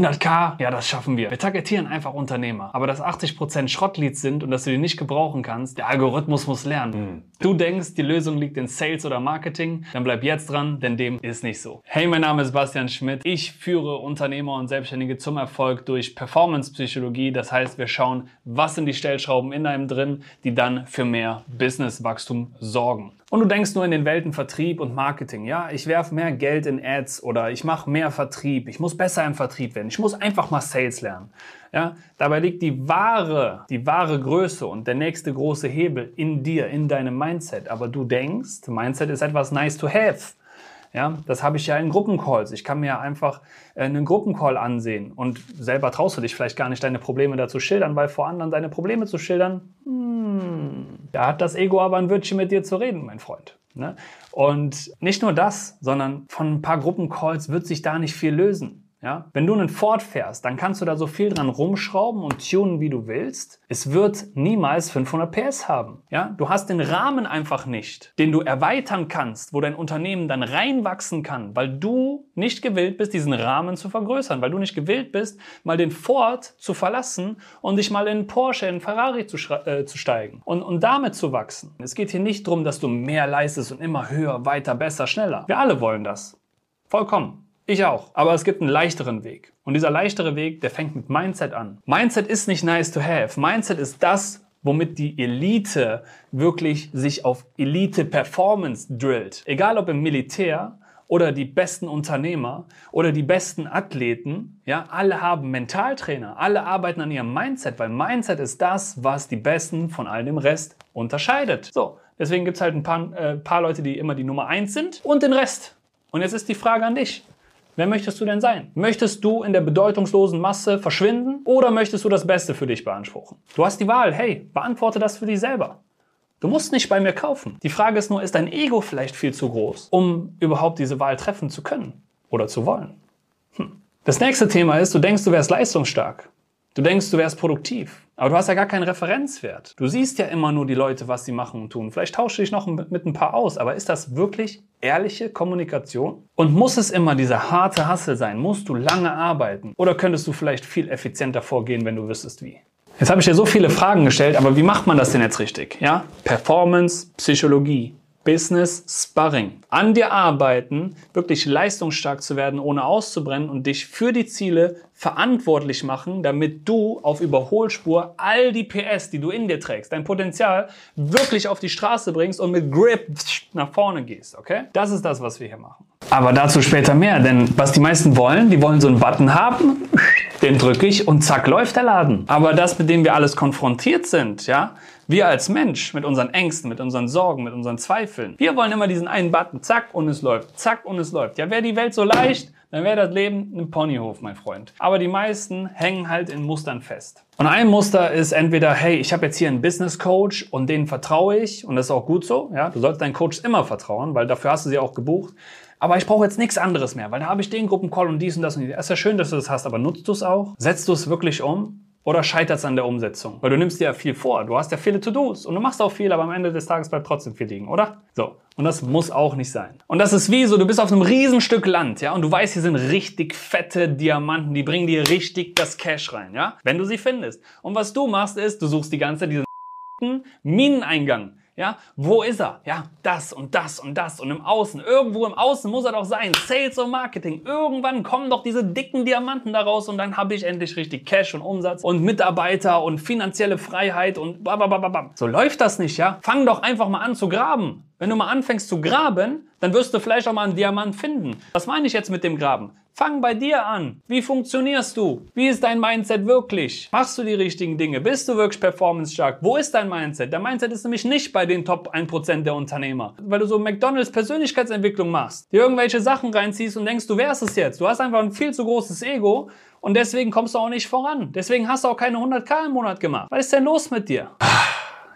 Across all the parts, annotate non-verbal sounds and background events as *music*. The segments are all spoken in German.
100k, ja, das schaffen wir. Wir targetieren einfach Unternehmer. Aber dass 80% Schrottleads sind und dass du die nicht gebrauchen kannst, der Algorithmus muss lernen. Mhm. Du denkst, die Lösung liegt in Sales oder Marketing, dann bleib jetzt dran, denn dem ist nicht so. Hey, mein Name ist Bastian Schmidt. Ich führe Unternehmer und Selbstständige zum Erfolg durch Performance-Psychologie. Das heißt, wir schauen, was sind die Stellschrauben in einem drin, die dann für mehr Business-Wachstum sorgen. Und du denkst nur in den Welten Vertrieb und Marketing. Ja, ich werfe mehr Geld in Ads oder ich mache mehr Vertrieb. Ich muss besser im Vertrieb werden. Ich muss einfach mal Sales lernen. Ja, dabei liegt die wahre, die wahre Größe und der nächste große Hebel in dir, in deinem Mindset. Aber du denkst, Mindset ist etwas nice to have. Ja, das habe ich ja in Gruppencalls. Ich kann mir einfach äh, einen Gruppencall ansehen und selber traust du dich vielleicht gar nicht, deine Probleme dazu schildern, weil vor anderen deine Probleme zu schildern, hm, da hat das Ego aber ein Wörtchen mit dir zu reden, mein Freund. Ne? Und nicht nur das, sondern von ein paar Gruppencalls wird sich da nicht viel lösen. Ja? Wenn du einen Ford fährst, dann kannst du da so viel dran rumschrauben und tunen, wie du willst. Es wird niemals 500 PS haben. Ja? Du hast den Rahmen einfach nicht, den du erweitern kannst, wo dein Unternehmen dann reinwachsen kann, weil du nicht gewillt bist, diesen Rahmen zu vergrößern, weil du nicht gewillt bist, mal den Ford zu verlassen und dich mal in Porsche, in Ferrari zu, äh, zu steigen und, und damit zu wachsen. Es geht hier nicht darum, dass du mehr leistest und immer höher, weiter, besser, schneller. Wir alle wollen das. Vollkommen. Ich auch. Aber es gibt einen leichteren Weg. Und dieser leichtere Weg, der fängt mit Mindset an. Mindset ist nicht nice to have. Mindset ist das, womit die Elite wirklich sich auf Elite Performance drillt. Egal ob im Militär oder die besten Unternehmer oder die besten Athleten, ja, alle haben Mentaltrainer, alle arbeiten an ihrem Mindset, weil Mindset ist das, was die Besten von all dem Rest unterscheidet. So, deswegen gibt es halt ein paar, äh, paar Leute, die immer die Nummer eins sind und den Rest. Und jetzt ist die Frage an dich. Wer möchtest du denn sein? Möchtest du in der bedeutungslosen Masse verschwinden oder möchtest du das Beste für dich beanspruchen? Du hast die Wahl. Hey, beantworte das für dich selber. Du musst nicht bei mir kaufen. Die Frage ist nur, ist dein Ego vielleicht viel zu groß, um überhaupt diese Wahl treffen zu können oder zu wollen? Hm. Das nächste Thema ist, du denkst, du wärst leistungsstark. Du denkst, du wärst produktiv, aber du hast ja gar keinen Referenzwert. Du siehst ja immer nur die Leute, was sie machen und tun. Vielleicht tauschst du dich noch mit ein paar aus, aber ist das wirklich ehrliche Kommunikation? Und muss es immer dieser harte Hassel sein? Musst du lange arbeiten? Oder könntest du vielleicht viel effizienter vorgehen, wenn du wüsstest wie? Jetzt habe ich dir so viele Fragen gestellt, aber wie macht man das denn jetzt richtig? Ja? Performance, Psychologie, Business Sparring. An dir arbeiten, wirklich leistungsstark zu werden, ohne auszubrennen und dich für die Ziele verantwortlich machen, damit du auf Überholspur all die PS, die du in dir trägst, dein Potenzial wirklich auf die Straße bringst und mit Grip nach vorne gehst, okay? Das ist das, was wir hier machen. Aber dazu später mehr, denn was die meisten wollen, die wollen so einen Button haben, den drücke ich und zack läuft der Laden. Aber das, mit dem wir alles konfrontiert sind, ja, wir als Mensch mit unseren Ängsten, mit unseren Sorgen, mit unseren Zweifeln, wir wollen immer diesen einen Button, zack und es läuft, zack und es läuft. Ja, wäre die Welt so leicht, dann wäre das Leben ein Ponyhof, mein Freund. Aber die meisten hängen halt in Mustern fest. Und ein Muster ist entweder, hey, ich habe jetzt hier einen Business Coach und denen vertraue ich und das ist auch gut so. Ja, du sollst deinen Coach immer vertrauen, weil dafür hast du sie auch gebucht. Aber ich brauche jetzt nichts anderes mehr, weil da habe ich den Gruppencall und dies und das und dies. Es ist ja schön, dass du das hast, aber nutzt du es auch? Setzt du es wirklich um? Oder scheitert es an der Umsetzung? Weil du nimmst dir ja viel vor. Du hast ja viele To-Dos und du machst auch viel, aber am Ende des Tages bleibt trotzdem viel liegen, oder? So. Und das muss auch nicht sein. Und das ist wie so, du bist auf einem Riesenstück Land, ja, und du weißt, hier sind richtig fette Diamanten, die bringen dir richtig das Cash rein, ja, wenn du sie findest. Und was du machst ist, du suchst die ganze Zeit diesen *laughs* Mineneingang. Ja, wo ist er? Ja, das und das und das und im Außen. Irgendwo im Außen muss er doch sein. Sales und Marketing. Irgendwann kommen doch diese dicken Diamanten daraus und dann habe ich endlich richtig Cash und Umsatz und Mitarbeiter und finanzielle Freiheit und bababababam. So läuft das nicht, ja? Fang doch einfach mal an zu graben. Wenn du mal anfängst zu graben, dann wirst du vielleicht auch mal einen Diamant finden. Was meine ich jetzt mit dem Graben? Fang bei dir an. Wie funktionierst du? Wie ist dein Mindset wirklich? Machst du die richtigen Dinge? Bist du wirklich performance-stark? Wo ist dein Mindset? Der Mindset ist nämlich nicht bei den Top 1% der Unternehmer. Weil du so McDonalds Persönlichkeitsentwicklung machst, dir irgendwelche Sachen reinziehst und denkst, du wärst es jetzt. Du hast einfach ein viel zu großes Ego und deswegen kommst du auch nicht voran. Deswegen hast du auch keine 100k im Monat gemacht. Was ist denn los mit dir?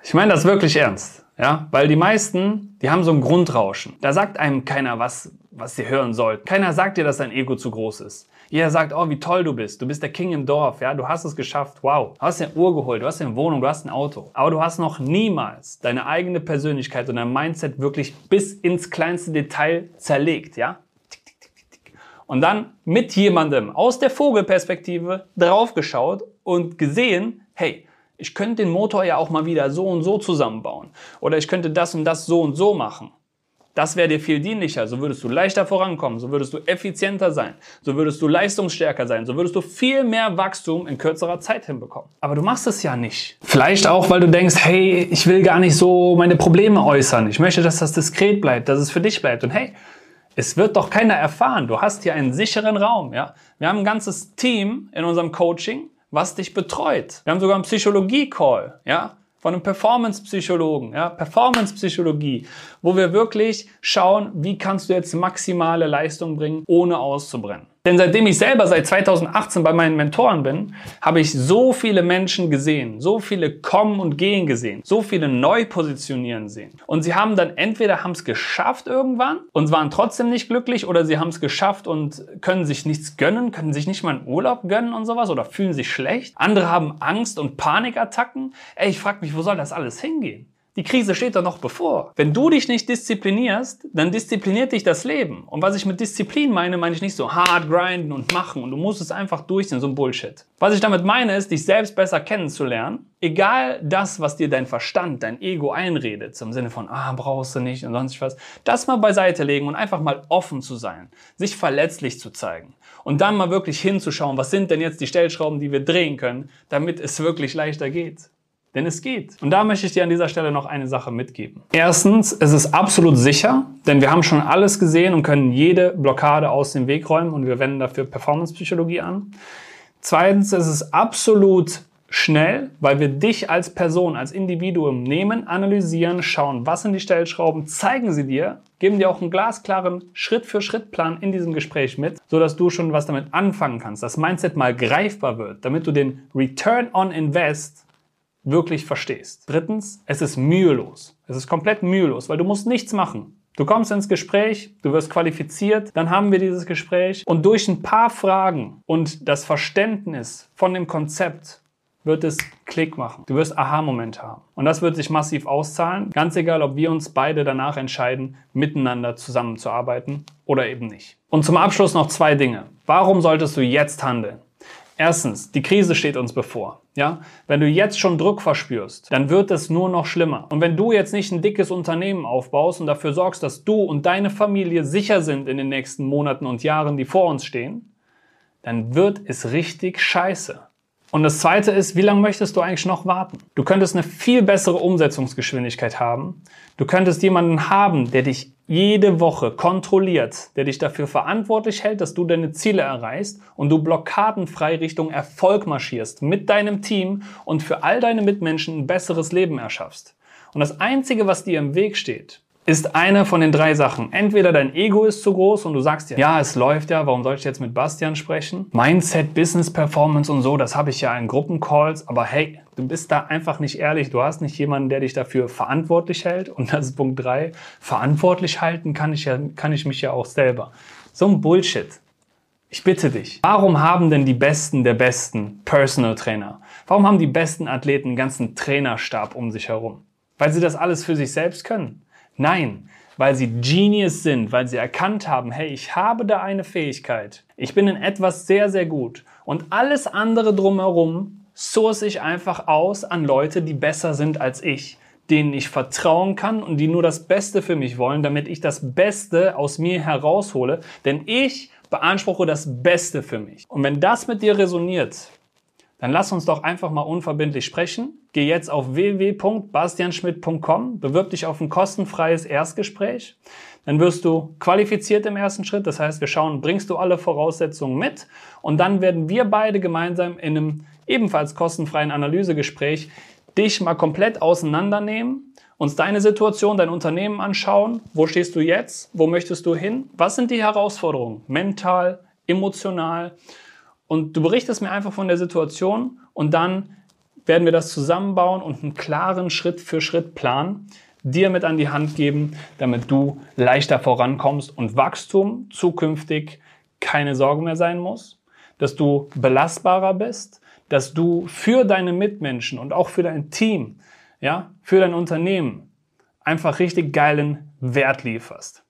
Ich meine das wirklich ernst. Ja, weil die meisten, die haben so ein Grundrauschen. Da sagt einem keiner, was, was sie hören sollten. Keiner sagt dir, dass dein Ego zu groß ist. Jeder sagt, oh, wie toll du bist. Du bist der King im Dorf. Ja, du hast es geschafft. Wow. Du hast eine Uhr geholt. Du hast eine Wohnung. Du hast ein Auto. Aber du hast noch niemals deine eigene Persönlichkeit und dein Mindset wirklich bis ins kleinste Detail zerlegt. Ja, und dann mit jemandem aus der Vogelperspektive draufgeschaut und gesehen, hey, ich könnte den Motor ja auch mal wieder so und so zusammenbauen. Oder ich könnte das und das so und so machen. Das wäre dir viel dienlicher. So würdest du leichter vorankommen. So würdest du effizienter sein. So würdest du leistungsstärker sein. So würdest du viel mehr Wachstum in kürzerer Zeit hinbekommen. Aber du machst es ja nicht. Vielleicht auch, weil du denkst, hey, ich will gar nicht so meine Probleme äußern. Ich möchte, dass das diskret bleibt, dass es für dich bleibt. Und hey, es wird doch keiner erfahren. Du hast hier einen sicheren Raum. Ja? Wir haben ein ganzes Team in unserem Coaching, was dich betreut. Wir haben sogar einen Psychologie-Call, ja, von einem Performance-Psychologen, ja, Performance-Psychologie, wo wir wirklich schauen, wie kannst du jetzt maximale Leistung bringen, ohne auszubrennen. Denn seitdem ich selber seit 2018 bei meinen Mentoren bin, habe ich so viele Menschen gesehen, so viele kommen und gehen gesehen, so viele neu positionieren sehen. Und sie haben dann entweder haben es geschafft irgendwann und waren trotzdem nicht glücklich oder sie haben es geschafft und können sich nichts gönnen, können sich nicht mal einen Urlaub gönnen und sowas oder fühlen sich schlecht. Andere haben Angst und Panikattacken. Ey, ich frage mich, wo soll das alles hingehen? Die Krise steht doch noch bevor. Wenn du dich nicht disziplinierst, dann diszipliniert dich das Leben. Und was ich mit Disziplin meine, meine ich nicht so hart grinden und machen und du musst es einfach durchziehen, so ein Bullshit. Was ich damit meine, ist, dich selbst besser kennenzulernen. Egal das, was dir dein Verstand, dein Ego einredet, zum Sinne von, ah, brauchst du nicht und sonst was, das mal beiseite legen und einfach mal offen zu sein, sich verletzlich zu zeigen und dann mal wirklich hinzuschauen, was sind denn jetzt die Stellschrauben, die wir drehen können, damit es wirklich leichter geht. Denn es geht. Und da möchte ich dir an dieser Stelle noch eine Sache mitgeben. Erstens, es ist absolut sicher, denn wir haben schon alles gesehen und können jede Blockade aus dem Weg räumen und wir wenden dafür Performance-Psychologie an. Zweitens, es ist absolut schnell, weil wir dich als Person, als Individuum nehmen, analysieren, schauen, was sind die Stellschrauben, zeigen sie dir, geben dir auch einen glasklaren Schritt-für-Schritt-Plan in diesem Gespräch mit, sodass du schon was damit anfangen kannst, das Mindset mal greifbar wird, damit du den Return on Invest wirklich verstehst. Drittens, es ist mühelos. Es ist komplett mühelos, weil du musst nichts machen. Du kommst ins Gespräch, du wirst qualifiziert, dann haben wir dieses Gespräch und durch ein paar Fragen und das Verständnis von dem Konzept wird es Klick machen. Du wirst Aha-Momente haben. Und das wird sich massiv auszahlen. Ganz egal, ob wir uns beide danach entscheiden, miteinander zusammenzuarbeiten oder eben nicht. Und zum Abschluss noch zwei Dinge. Warum solltest du jetzt handeln? Erstens, die Krise steht uns bevor. Ja, wenn du jetzt schon Druck verspürst, dann wird es nur noch schlimmer. Und wenn du jetzt nicht ein dickes Unternehmen aufbaust und dafür sorgst, dass du und deine Familie sicher sind in den nächsten Monaten und Jahren, die vor uns stehen, dann wird es richtig scheiße. Und das zweite ist, wie lange möchtest du eigentlich noch warten? Du könntest eine viel bessere Umsetzungsgeschwindigkeit haben. Du könntest jemanden haben, der dich jede Woche kontrolliert, der dich dafür verantwortlich hält, dass du deine Ziele erreichst und du blockadenfrei Richtung Erfolg marschierst mit deinem Team und für all deine Mitmenschen ein besseres Leben erschaffst. Und das Einzige, was dir im Weg steht, ist eine von den drei Sachen. Entweder dein Ego ist zu groß und du sagst dir, ja, es läuft ja, warum soll ich jetzt mit Bastian sprechen? Mindset, Business Performance und so, das habe ich ja in Gruppencalls, aber hey, du bist da einfach nicht ehrlich, du hast nicht jemanden, der dich dafür verantwortlich hält und das ist Punkt drei. Verantwortlich halten kann ich ja, kann ich mich ja auch selber. So ein Bullshit. Ich bitte dich, warum haben denn die Besten der Besten Personal Trainer? Warum haben die besten Athleten einen ganzen Trainerstab um sich herum? Weil sie das alles für sich selbst können. Nein, weil sie Genius sind, weil sie erkannt haben, hey, ich habe da eine Fähigkeit. Ich bin in etwas sehr, sehr gut. Und alles andere drumherum source ich einfach aus an Leute, die besser sind als ich, denen ich vertrauen kann und die nur das Beste für mich wollen, damit ich das Beste aus mir heraushole. Denn ich beanspruche das Beste für mich. Und wenn das mit dir resoniert, dann lass uns doch einfach mal unverbindlich sprechen. Geh jetzt auf www.bastianschmidt.com, bewirb dich auf ein kostenfreies Erstgespräch. Dann wirst du qualifiziert im ersten Schritt. Das heißt, wir schauen, bringst du alle Voraussetzungen mit? Und dann werden wir beide gemeinsam in einem ebenfalls kostenfreien Analysegespräch dich mal komplett auseinandernehmen, uns deine Situation, dein Unternehmen anschauen. Wo stehst du jetzt? Wo möchtest du hin? Was sind die Herausforderungen? Mental, emotional. Und du berichtest mir einfach von der Situation und dann werden wir das zusammenbauen und einen klaren Schritt für Schritt Plan dir mit an die Hand geben, damit du leichter vorankommst und Wachstum zukünftig keine Sorge mehr sein muss, dass du belastbarer bist, dass du für deine Mitmenschen und auch für dein Team, ja, für dein Unternehmen einfach richtig geilen Wert lieferst.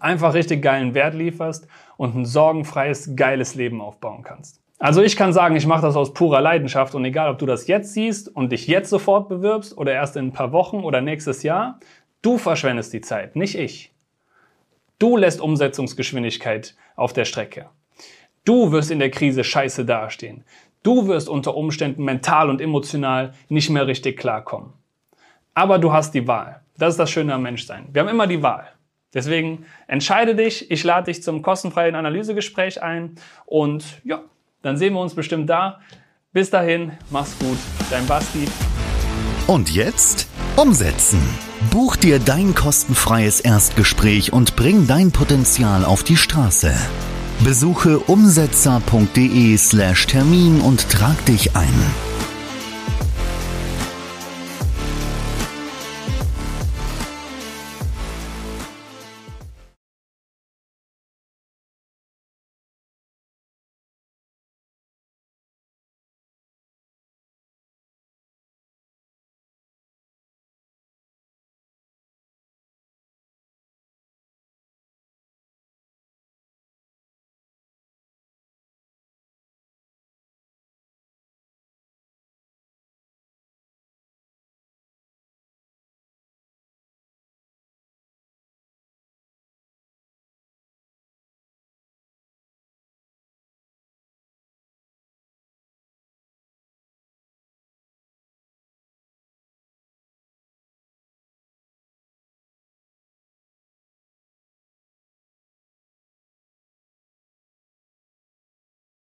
Einfach richtig geilen Wert lieferst und ein sorgenfreies, geiles Leben aufbauen kannst. Also ich kann sagen, ich mache das aus purer Leidenschaft und egal, ob du das jetzt siehst und dich jetzt sofort bewirbst oder erst in ein paar Wochen oder nächstes Jahr, du verschwendest die Zeit, nicht ich. Du lässt Umsetzungsgeschwindigkeit auf der Strecke. Du wirst in der Krise scheiße dastehen. Du wirst unter Umständen mental und emotional nicht mehr richtig klarkommen. Aber du hast die Wahl. Das ist das Schöne am Menschsein. Wir haben immer die Wahl. Deswegen entscheide dich. Ich lade dich zum kostenfreien Analysegespräch ein und ja, dann sehen wir uns bestimmt da. Bis dahin, mach's gut, dein Basti. Und jetzt umsetzen. Buch dir dein kostenfreies Erstgespräch und bring dein Potenzial auf die Straße. Besuche umsetzer.de slash Termin und trag dich ein.